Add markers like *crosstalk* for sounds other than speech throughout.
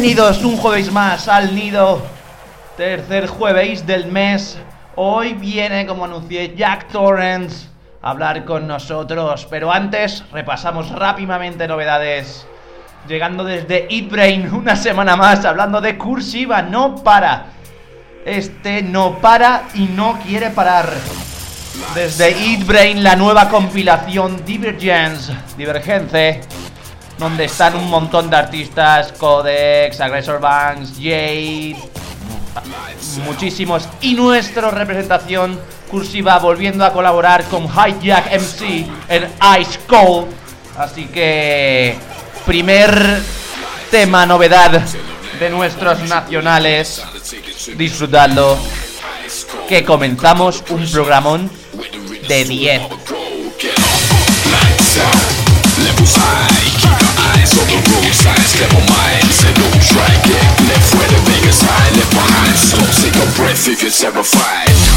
Bienvenidos un jueves más al nido. Tercer jueves del mes. Hoy viene, como anuncié, Jack Torrance a hablar con nosotros. Pero antes, repasamos rápidamente novedades. Llegando desde Eat Brain una semana más, hablando de cursiva. No para. Este no para y no quiere parar. Desde Eat Brain, la nueva compilación Divergence. Divergence donde están un montón de artistas, Codex, Aggressor Banks, Jade, muchísimos. Y nuestra representación cursiva volviendo a colaborar con Hijack MC en Ice Cold. Así que, primer tema, novedad de nuestros nacionales. Disfrutadlo. Que comenzamos un programón de 10. On the road signs Never mind, say don't try Get left where the Vegas high behind, take a breath if you're terrified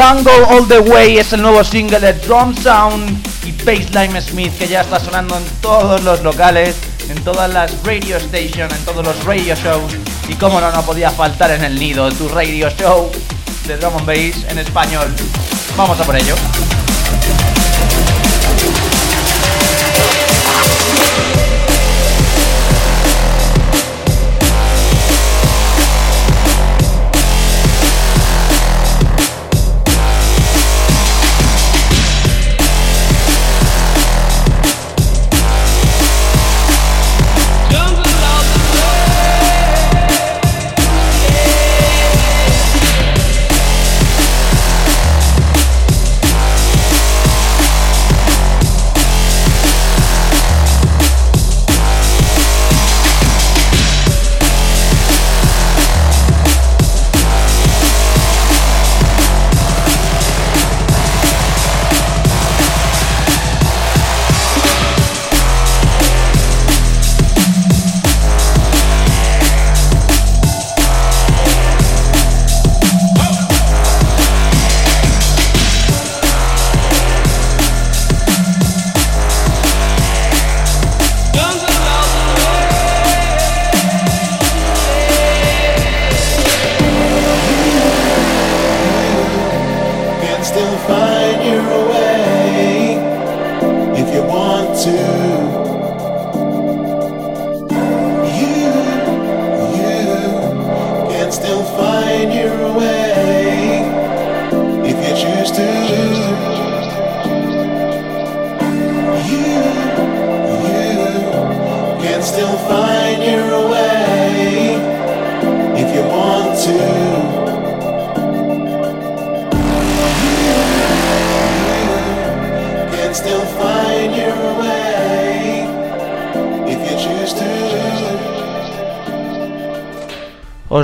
Jungle All the Way es el nuevo single de Drum Sound y Bassline Smith que ya está sonando en todos los locales, en todas las radio stations, en todos los radio shows y como no, no podía faltar en el nido, tu radio show de drum and bass en español. Vamos a por ello.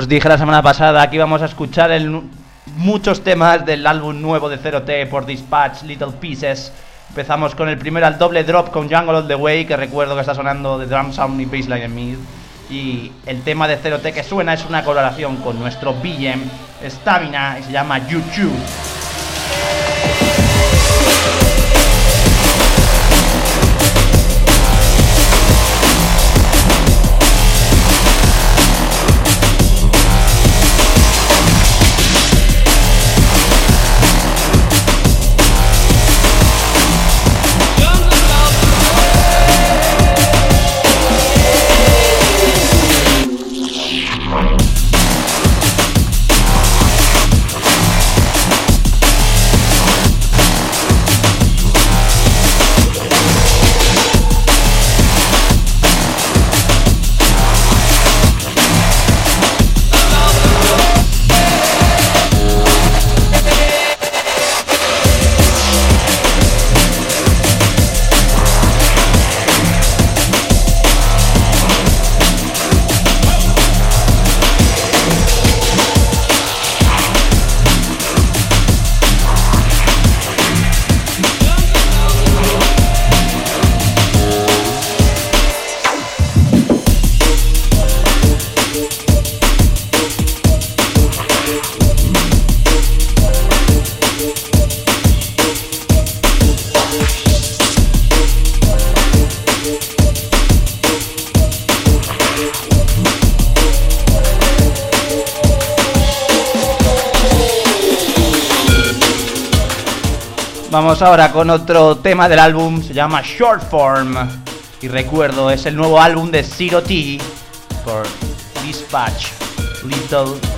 Os dije la semana pasada que íbamos a escuchar muchos temas del álbum nuevo de 0T por Dispatch, Little Pieces. Empezamos con el primero al doble drop con Jungle All The Way, que recuerdo que está sonando de drum sound y bassline en mid. Y el tema de 0T que suena es una colaboración con nuestro BM Stamina y se llama YouTube. Ahora con otro tema del álbum, se llama Short Form. Y recuerdo, es el nuevo álbum de Zero T por Dispatch Little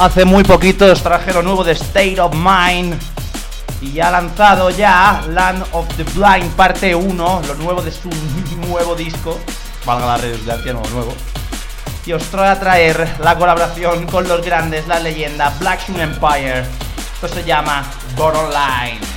Hace muy poquito os traje lo nuevo de State of Mind. Y ha lanzado ya Land of the Blind parte 1, lo nuevo de su *laughs* nuevo disco. Valga la redundancia, nuevo, nuevo. Y os trae a traer la colaboración con los grandes, la leyenda Black Sun Empire. Esto se llama Borderline.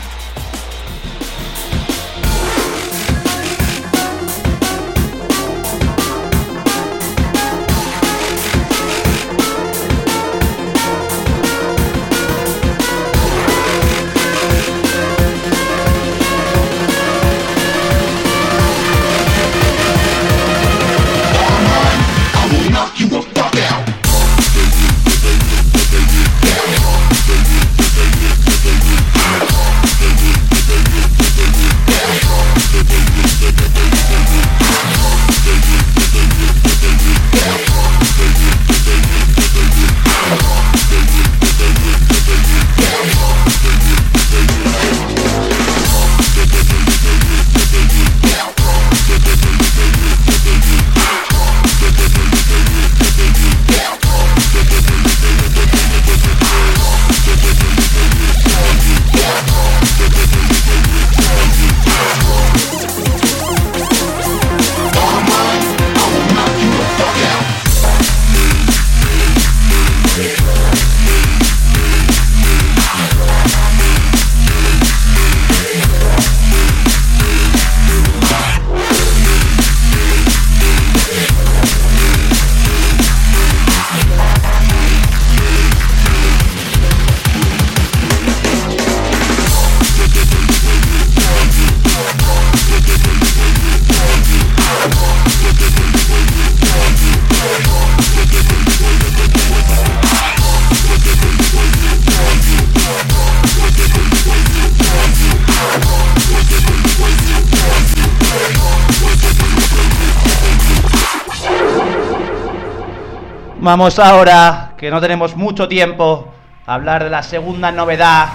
Vamos ahora, que no tenemos mucho tiempo, a hablar de la segunda novedad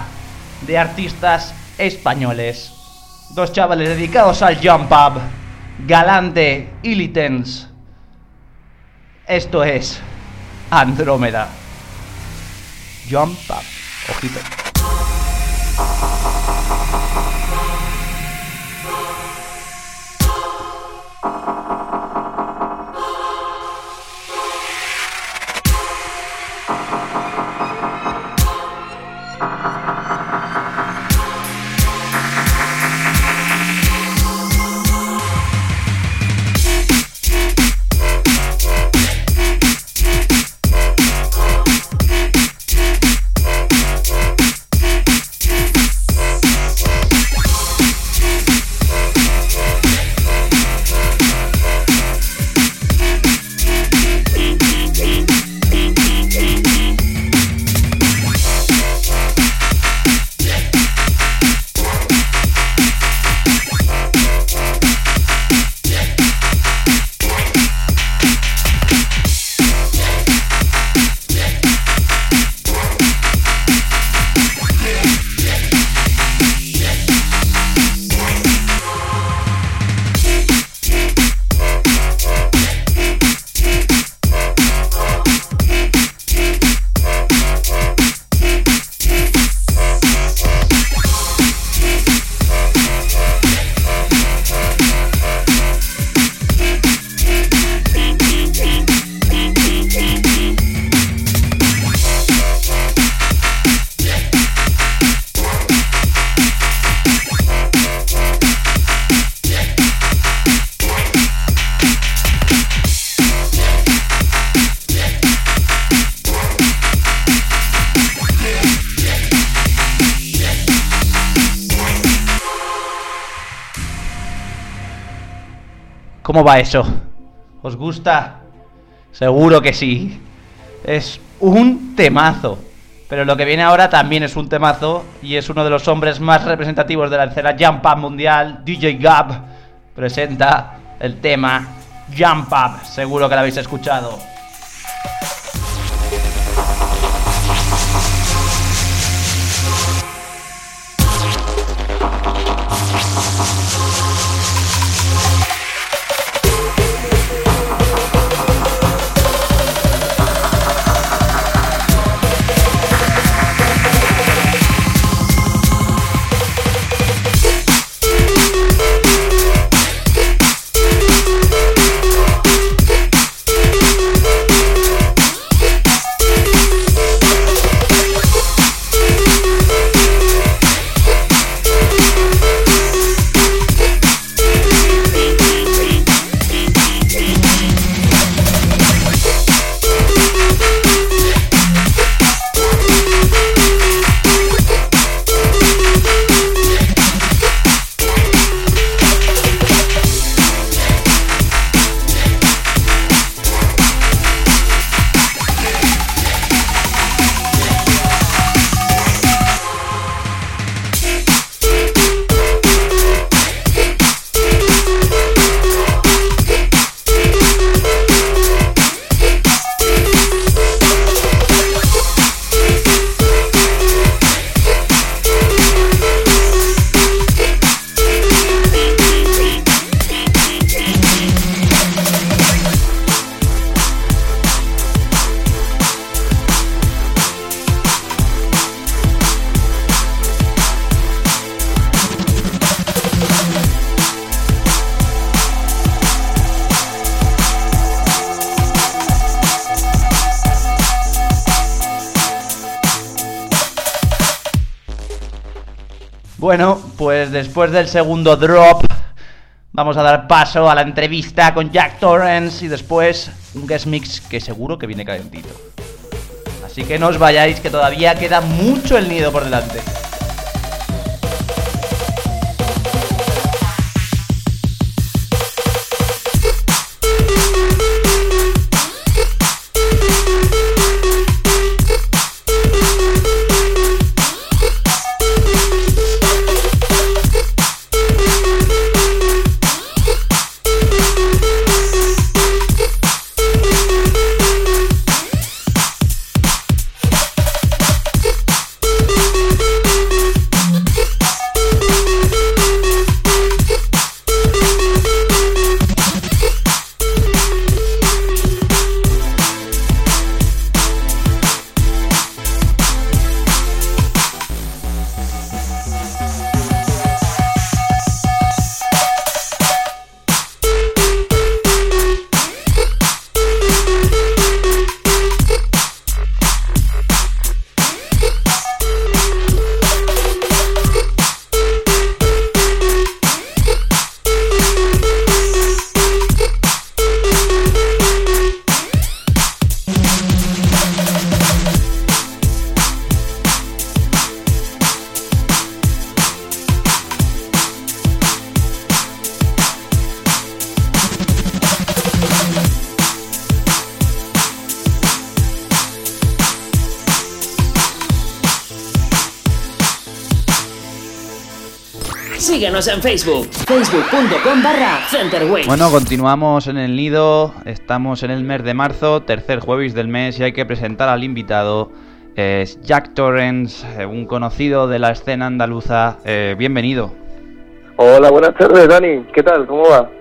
de artistas españoles. Dos chavales dedicados al jump up, Galante y Litens. Esto es Andrómeda. Jump up. Ojito. ¿Cómo va eso? ¿Os gusta? Seguro que sí. Es un temazo. Pero lo que viene ahora también es un temazo y es uno de los hombres más representativos de la escena Jump Up mundial, DJ Gab, presenta el tema Jump Up. Seguro que lo habéis escuchado. Después del segundo drop vamos a dar paso a la entrevista con Jack Torrance y después un guest mix que seguro que viene calentito. Así que no os vayáis que todavía queda mucho el nido por delante. Síguenos en Facebook, facebook.com barra Centerwaves. Bueno, continuamos en el nido, estamos en el mes de marzo, tercer jueves del mes y hay que presentar al invitado. Es Jack Torrens, eh, un conocido de la escena andaluza. Eh, bienvenido. Hola, buenas tardes, Dani. ¿Qué tal? ¿Cómo va?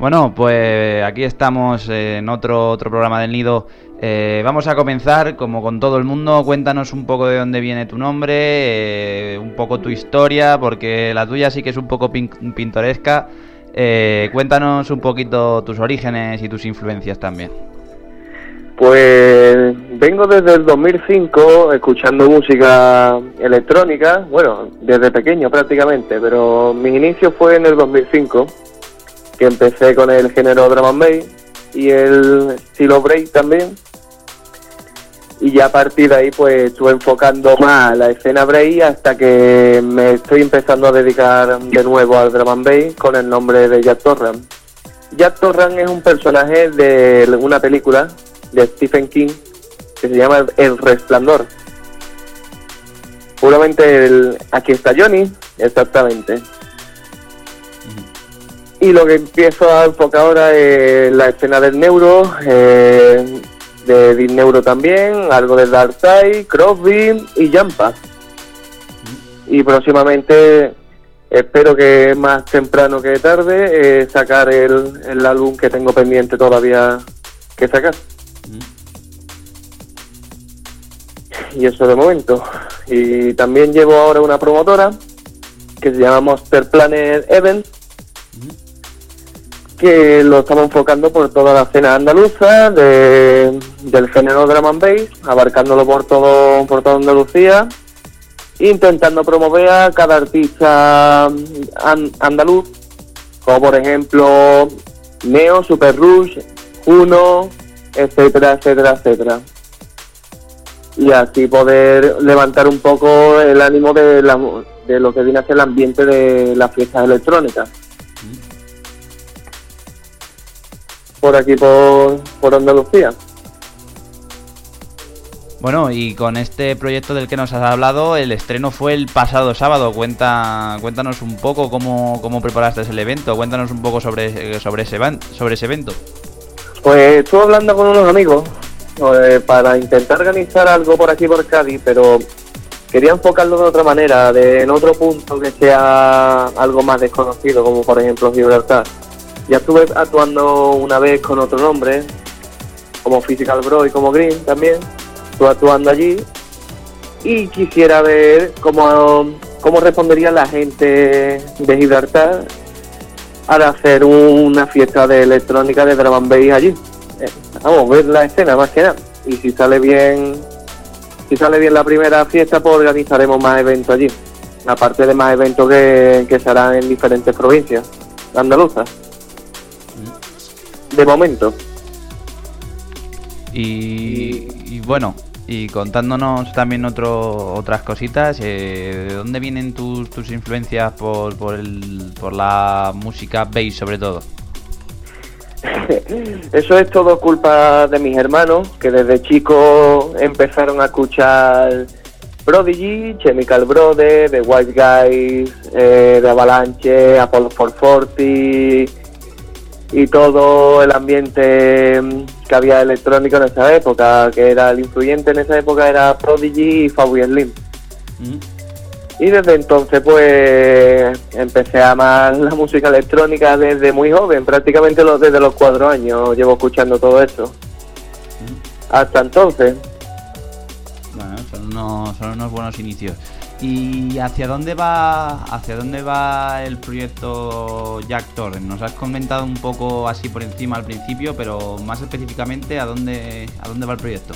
Bueno, pues aquí estamos en otro, otro programa del nido. Eh, vamos a comenzar, como con todo el mundo, cuéntanos un poco de dónde viene tu nombre, eh, un poco tu historia, porque la tuya sí que es un poco pintoresca. Eh, cuéntanos un poquito tus orígenes y tus influencias también. Pues vengo desde el 2005 escuchando música electrónica, bueno, desde pequeño prácticamente, pero mi inicio fue en el 2005, que empecé con el género drum and bass y el estilo break también y ya a partir de ahí pues estuve enfocando más la escena Bray hasta que me estoy empezando a dedicar de nuevo al drum and bass con el nombre de Jack Torran. Jack Torran es un personaje de una película de Stephen King que se llama El Resplandor. Puramente el, aquí está Johnny, exactamente. Y lo que empiezo a enfocar ahora es la escena del neuro, eh, de Deep Neuro también, algo de Darkseid, Crosby y Jampa. Y próximamente, espero que más temprano que tarde, eh, sacar el, el álbum que tengo pendiente todavía que sacar. Y eso de momento. Y también llevo ahora una promotora que se llama Monster Planet Event que lo estamos enfocando por toda la escena andaluza de, del género drum and bass, abarcándolo por todo por toda Andalucía, intentando promover a cada artista andaluz, como por ejemplo Neo, Super Rush, Uno, etcétera, etcétera, etcétera. Y así poder levantar un poco el ánimo de, la, de lo que viene a ser el ambiente de las fiestas electrónicas. Por aquí, por, por Andalucía. Bueno, y con este proyecto del que nos has hablado, el estreno fue el pasado sábado. Cuenta, cuéntanos un poco cómo, cómo preparaste el evento, cuéntanos un poco sobre, sobre, ese, sobre ese evento. Pues estuve hablando con unos amigos eh, para intentar organizar algo por aquí, por Cádiz, pero quería enfocarlo de otra manera, de, en otro punto que sea algo más desconocido, como por ejemplo Gibraltar. Ya estuve actuando una vez con otro nombre, como Physical Bro y como Green también. Estuve actuando allí y quisiera ver cómo, cómo respondería la gente de Gibraltar al hacer una fiesta de electrónica de drum and allí. Eh, vamos, ver la escena más que nada. Y si sale bien, si sale bien la primera fiesta, pues organizaremos más eventos allí. Aparte de más eventos que, que se harán en diferentes provincias andaluzas de momento. Y, bueno, y contándonos también otro, otras cositas, eh, ¿de dónde vienen tus, tus influencias por, por, el, por la música bass sobre todo? *laughs* Eso es todo culpa de mis hermanos, que desde chicos empezaron a escuchar Prodigy, Chemical Brothers, The White Guys, eh, de Avalanche, Apollo 440 y todo el ambiente mm, que había electrónico en esa época, que era el influyente en esa época era Prodigy y Fabi Slim. Mm. Y desde entonces pues empecé a amar la música electrónica desde muy joven, prácticamente desde los cuatro años llevo escuchando todo esto. Mm. Hasta entonces. Bueno, son son unos buenos inicios. ¿Y hacia dónde va hacia dónde va el proyecto Jack Torrent? Nos has comentado un poco así por encima al principio, pero más específicamente a dónde a dónde va el proyecto.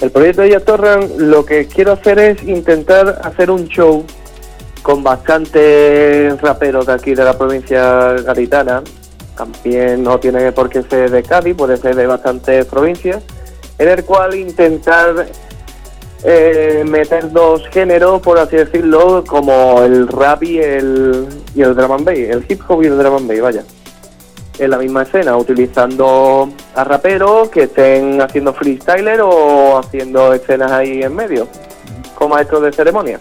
El proyecto de Jack Torrent lo que quiero hacer es intentar hacer un show con bastantes raperos de aquí de la provincia gaditana. También no tiene por qué ser de Cádiz, puede ser de bastantes provincias, en el cual intentar eh, meter dos géneros, por así decirlo, como el rap y el, y el drum and el hip hop y el drum and bass, vaya. En la misma escena, utilizando a raperos que estén haciendo freestyler o haciendo escenas ahí en medio, como maestros de ceremonia.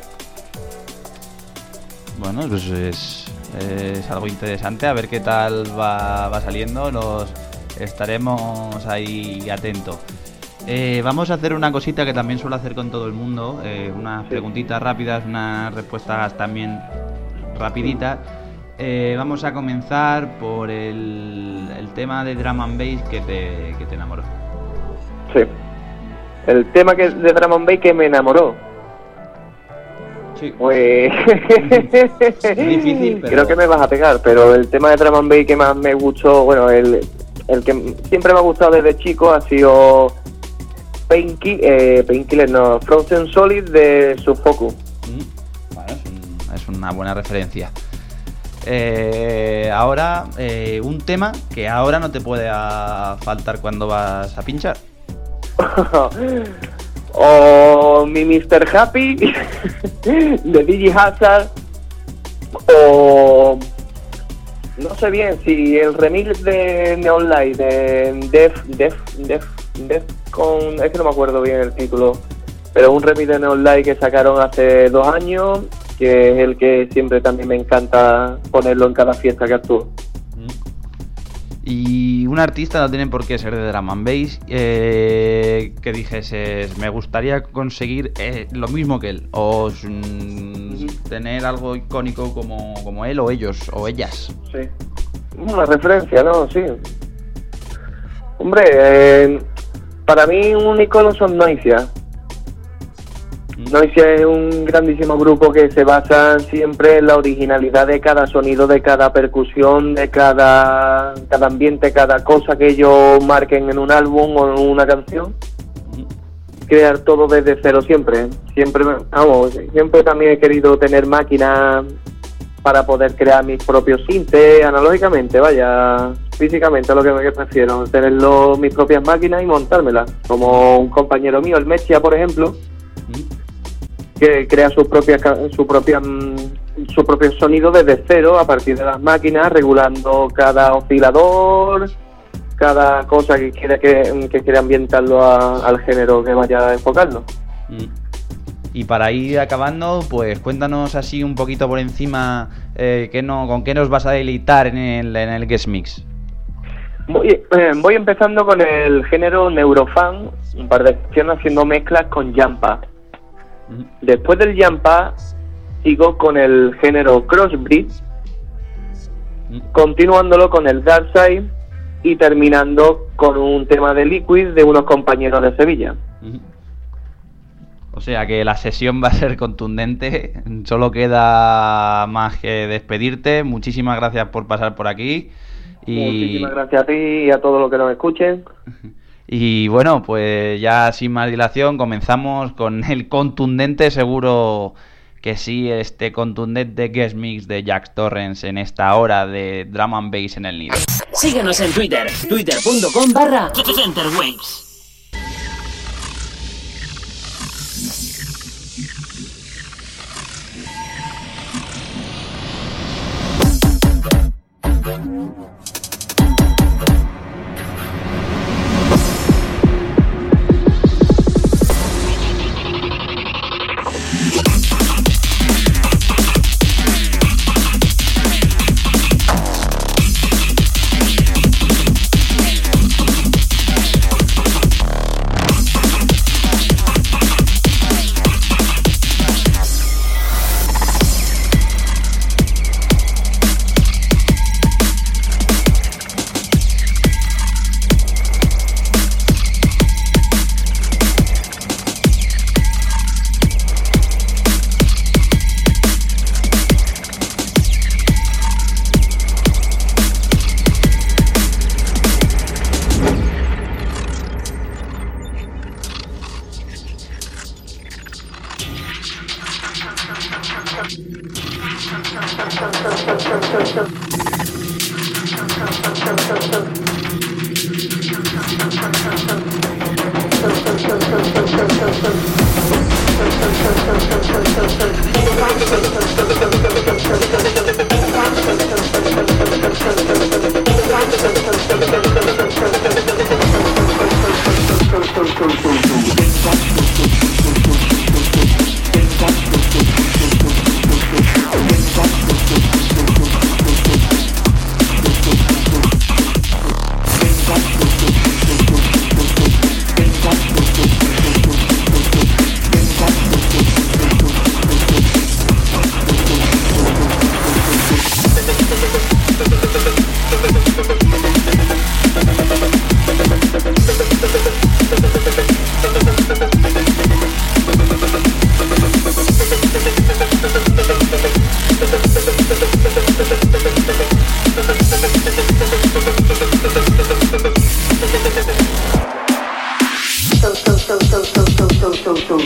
bueno, pues es, es algo interesante, a ver qué tal va, va saliendo, nos estaremos ahí atentos. Eh, vamos a hacer una cosita que también suelo hacer con todo el mundo, eh, unas preguntitas rápidas, unas respuestas también rapiditas. Eh, vamos a comenzar por el, el tema de drum and bass que te, que te enamoró. Sí. El tema que de Drum and Bass que me enamoró. Sí. Pues. *laughs* Difícil, *laughs* pero- Creo que me vas a pegar, pero el tema de Drum and Bass que más me gustó, bueno, el, el que siempre me ha gustado desde chico ha sido Painki, eh, Painkiller, no, Frozen Solid de Sufoku. Mm, es, un- es una buena referencia. Eh, ahora, eh, un tema que ahora no te puede ah, faltar cuando vas a pinchar. *laughs* o mi Mr. Happy *laughs* de Digi Hazard o no sé bien si el remix de Neon Light de Def Def Def Con es que no me acuerdo bien el título pero un remix de Neon Light que sacaron hace dos años que es el que siempre también me encanta ponerlo en cada fiesta que actúo Y un artista no tiene por qué ser de drum and bass eh, que dijeses, me gustaría conseguir eh, lo mismo que él, o mm, tener algo icónico como, como él o ellos o ellas. Sí. Una referencia, ¿no? Sí. Hombre, eh, para mí un icono son Noisia. Noisia es un grandísimo grupo que se basa siempre en la originalidad de cada sonido, de cada percusión, de cada, cada ambiente, cada cosa que ellos marquen en un álbum o en una canción. Crear todo desde cero siempre. Siempre, vamos, siempre también he querido tener máquinas para poder crear mis propios sintes analógicamente, vaya, físicamente es lo que me prefiero, tener lo- mis propias máquinas y montármelas. Como un compañero mío, el Mechia, por ejemplo, que crea sus propias su propia mm, su propio sonido desde cero a partir de las máquinas, regulando cada oscilador, cada cosa que quiera que, que quiera ambientarlo a- al género que vaya a enfocarlo. Mm. Y para ir acabando, pues cuéntanos así un poquito por encima eh, qué no, con qué nos vas a deleitar en el, en el Guest Mix. Voy, eh, voy empezando con el género Neurofan, un par de secciones haciendo mezclas con Jampa. Después del Jampa, sigo con el género Crossbreed, continuándolo con el Darkside y terminando con un tema de Liquid de unos compañeros de Sevilla. O sea que la sesión va a ser contundente. Solo queda más que despedirte. Muchísimas gracias por pasar por aquí. Y, Muchísimas gracias a ti y a todos los que nos escuchen. *laughs* y bueno, pues ya sin más dilación comenzamos con el contundente, seguro que sí, este contundente guest mix de Jack Torrens en esta hora de Drum and Bass en el nido. Síguenos en Twitter, twitter.com barra Center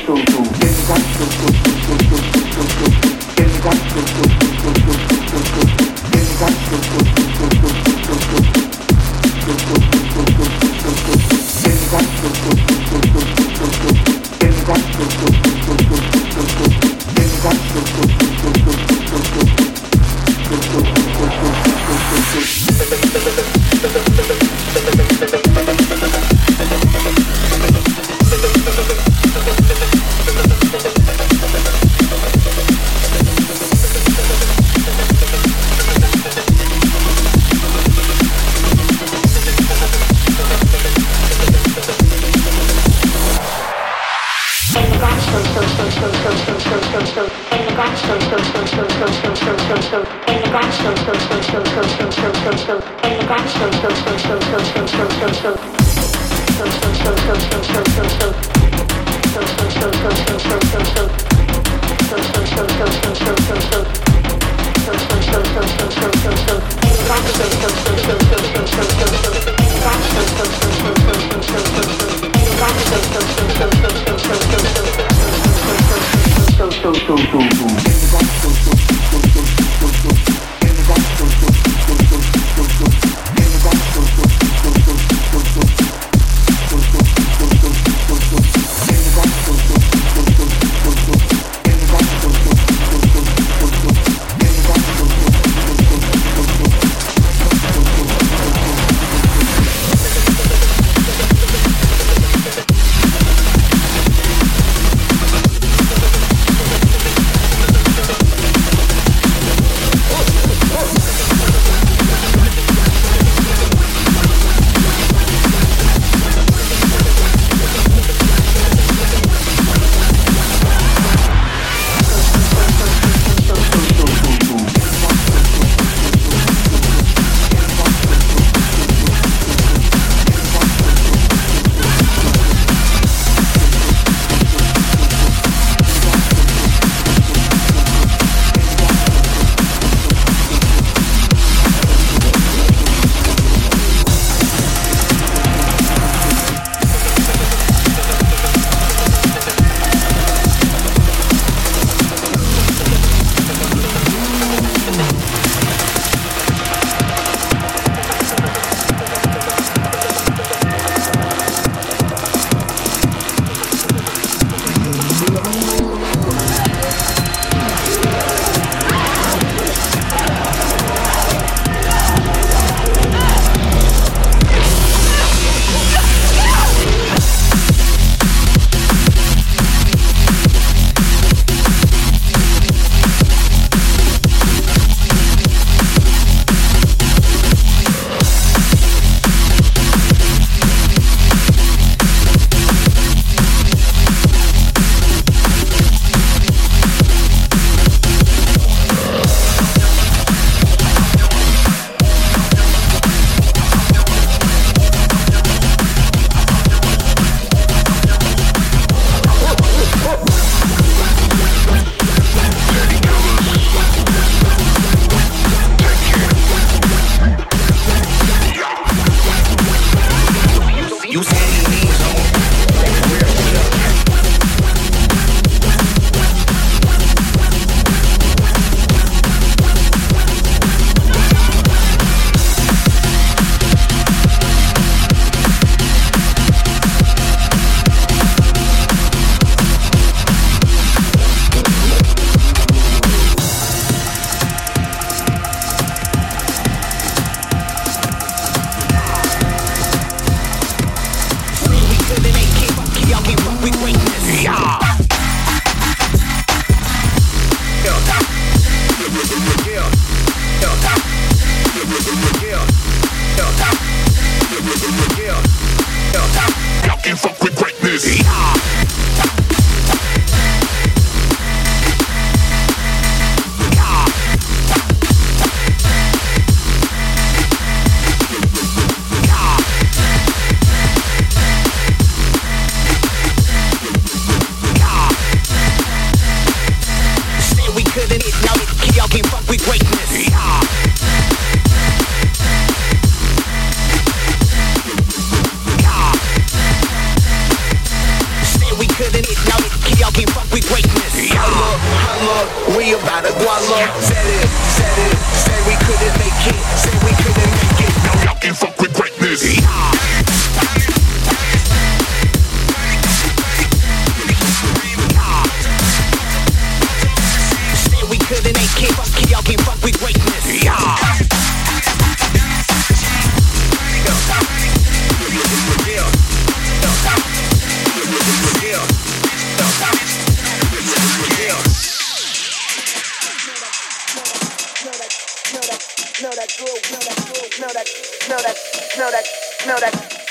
Stone Cold.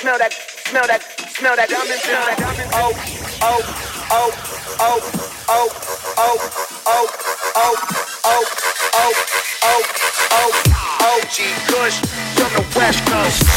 Smell that, smell that, smell that diamond, smell that diamond. Oh, oh, oh, oh, oh, oh, oh, oh, oh, oh, oh, oh, oh, OG Kush from the West Coast.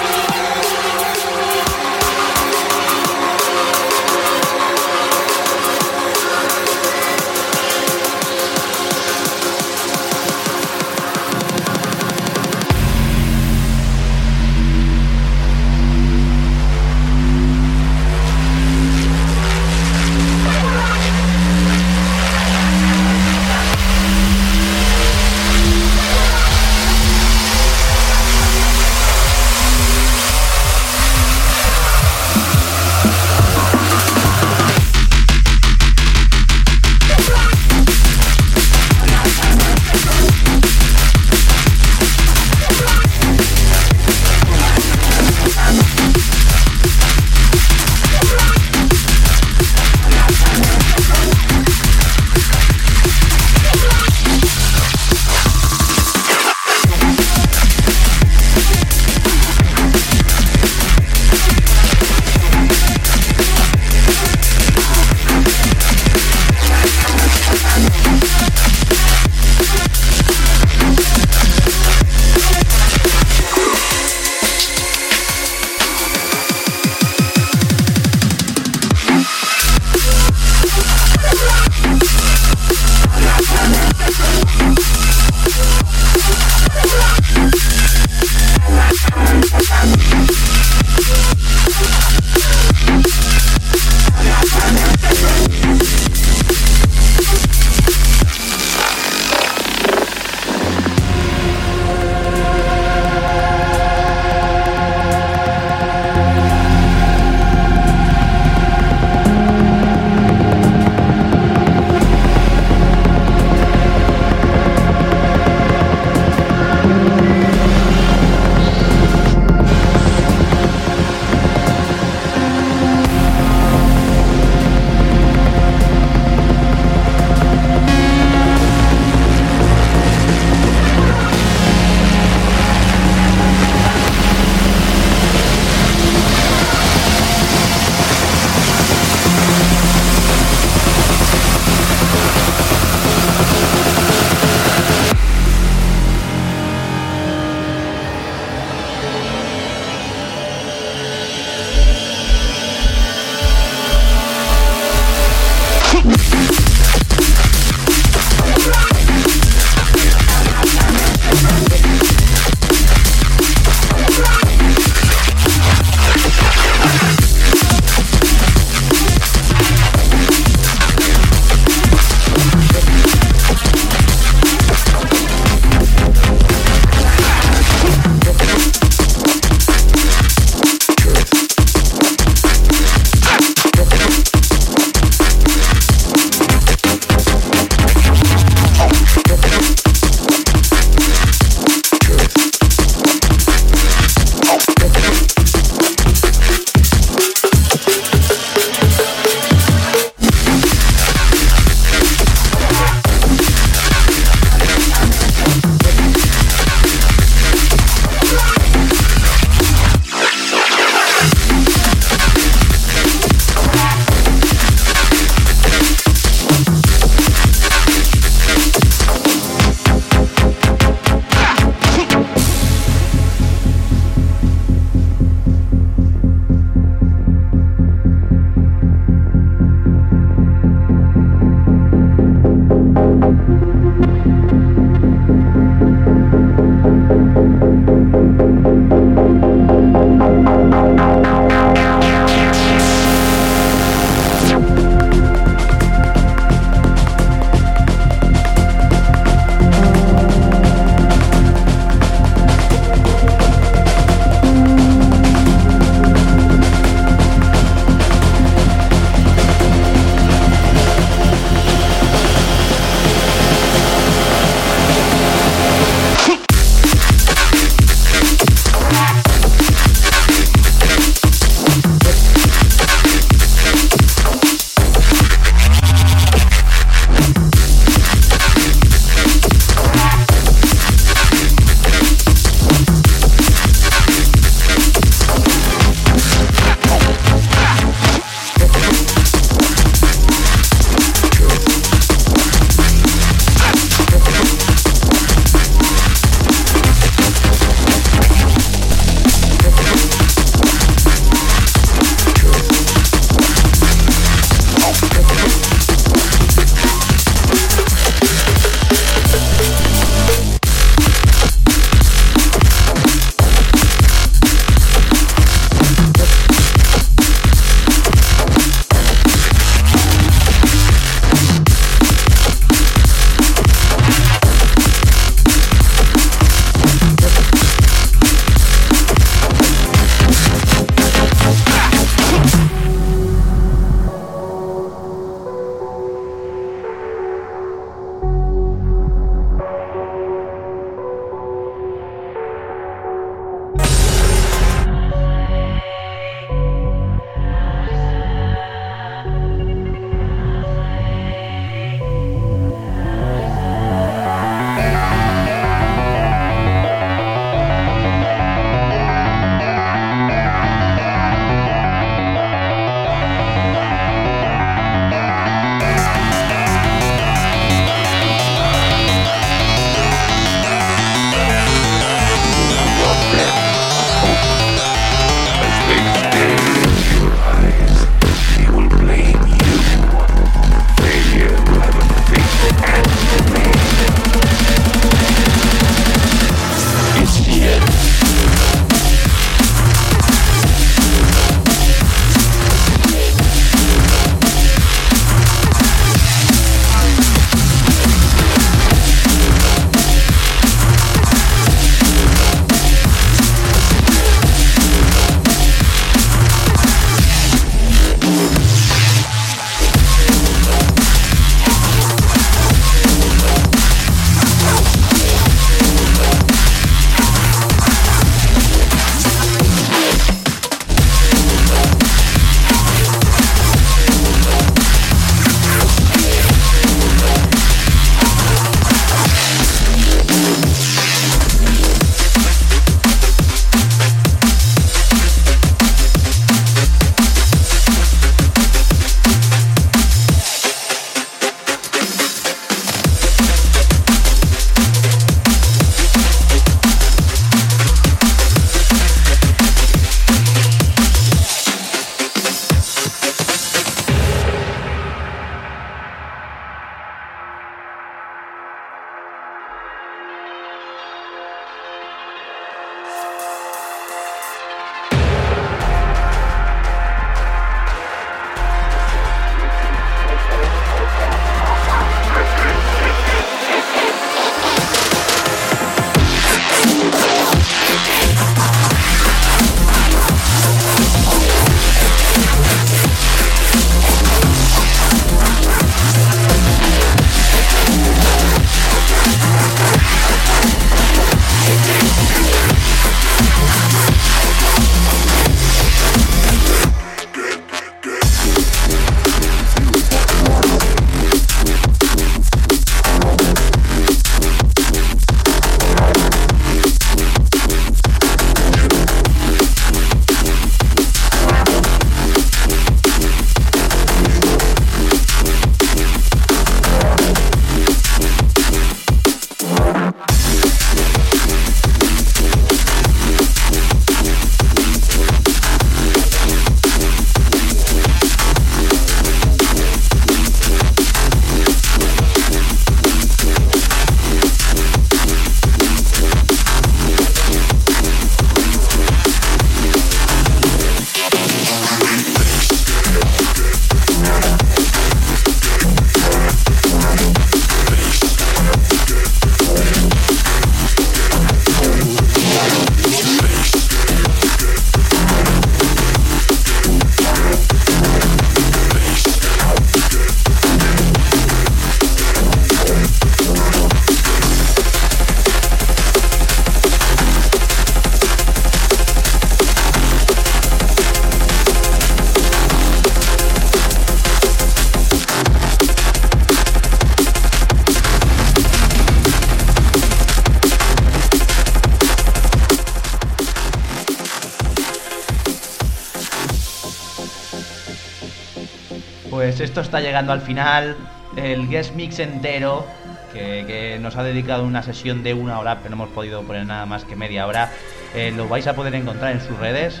Esto está llegando al final. El guest mix entero. Que, nos ha dedicado una sesión de una hora, pero no hemos podido poner nada más que media hora. eh, lo vais a poder encontrar en sus redes.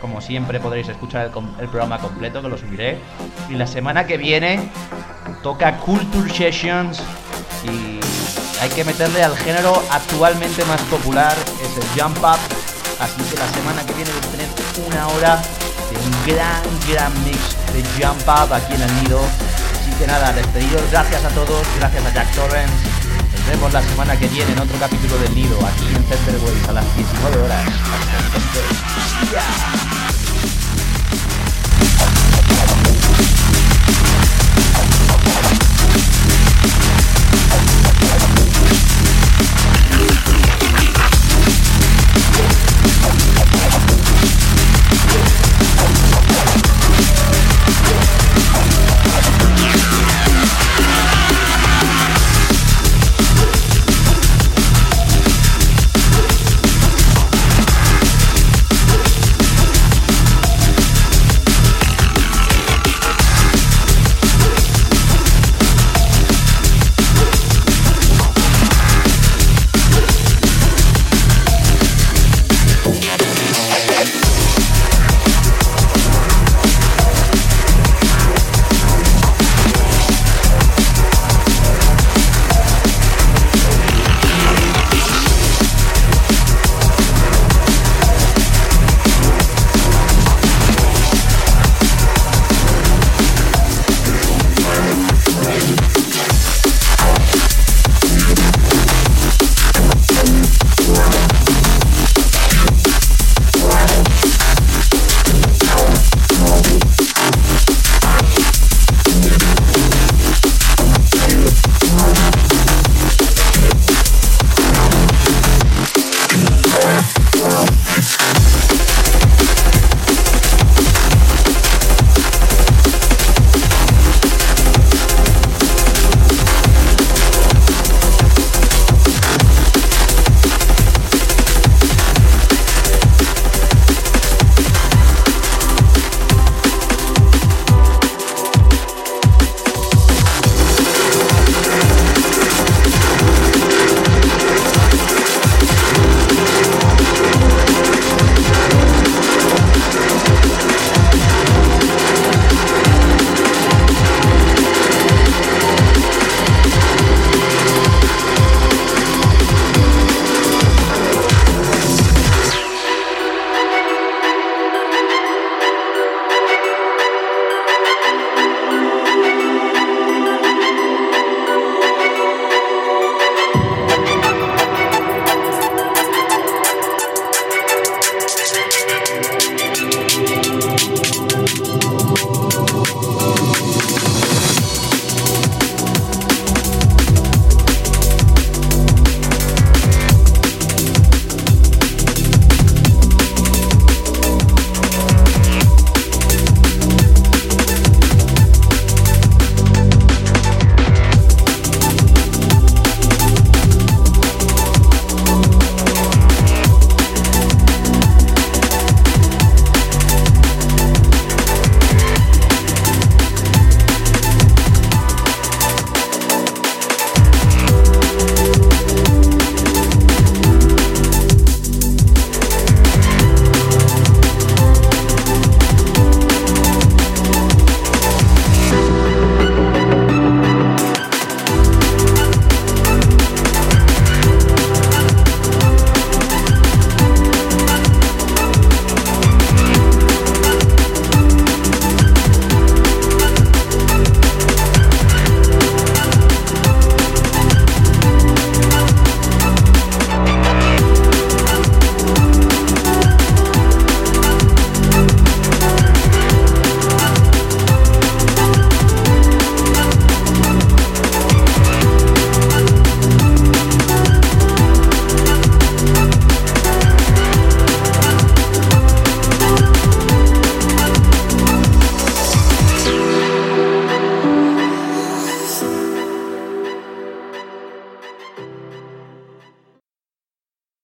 Como siempre podréis escuchar el, programa completo, que lo subiré. Y la semana que viene toca Culture Sessions. Y hay que meterle al género actualmente más popular, es el Jump Up. Así que la semana que viene vais a tener una hora un gran, gran mix de Jump Up aquí en el nido. Así que nada, despedidos, gracias a todos, gracias a Jack Torrens. Nos vemos la semana que viene en otro capítulo del nido, aquí en Center a las 19 horas. Hasta entonces.